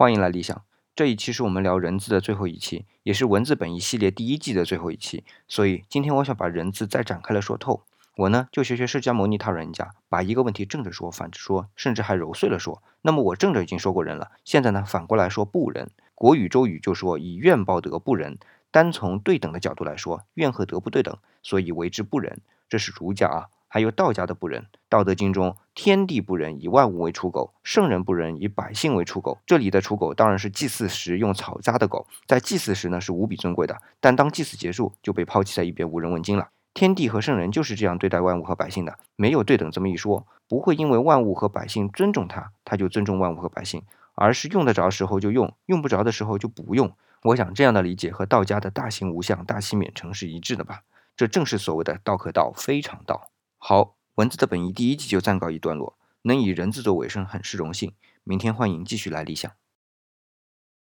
欢迎来理想。这一期是我们聊人字的最后一期，也是文字本一系列第一季的最后一期，所以今天我想把人字再展开了说透。我呢就学学释迦牟尼他人家，把一个问题正着说，反着说，甚至还揉碎了说。那么我正着已经说过人了，现在呢反过来说不仁。国语周语就说以怨报德不仁，单从对等的角度来说，怨和德不对等，所以为之不仁。这是儒家啊。还有道家的不仁，《道德经》中天地不仁，以万物为刍狗；圣人不仁，以百姓为刍狗。这里的刍狗当然是祭祀时用草扎的狗，在祭祀时呢是无比尊贵的，但当祭祀结束就被抛弃在一边，无人问津了。天地和圣人就是这样对待万物和百姓的，没有对等这么一说，不会因为万物和百姓尊重他，他就尊重万物和百姓，而是用得着时候就用，用不着的时候就不用。我想这样的理解和道家的大行无相、大器免成是一致的吧？这正是所谓的道可道，非常道。好，文字的本意第一季就暂告一段落，能以人字作尾声，很是荣幸。明天欢迎继续来理想。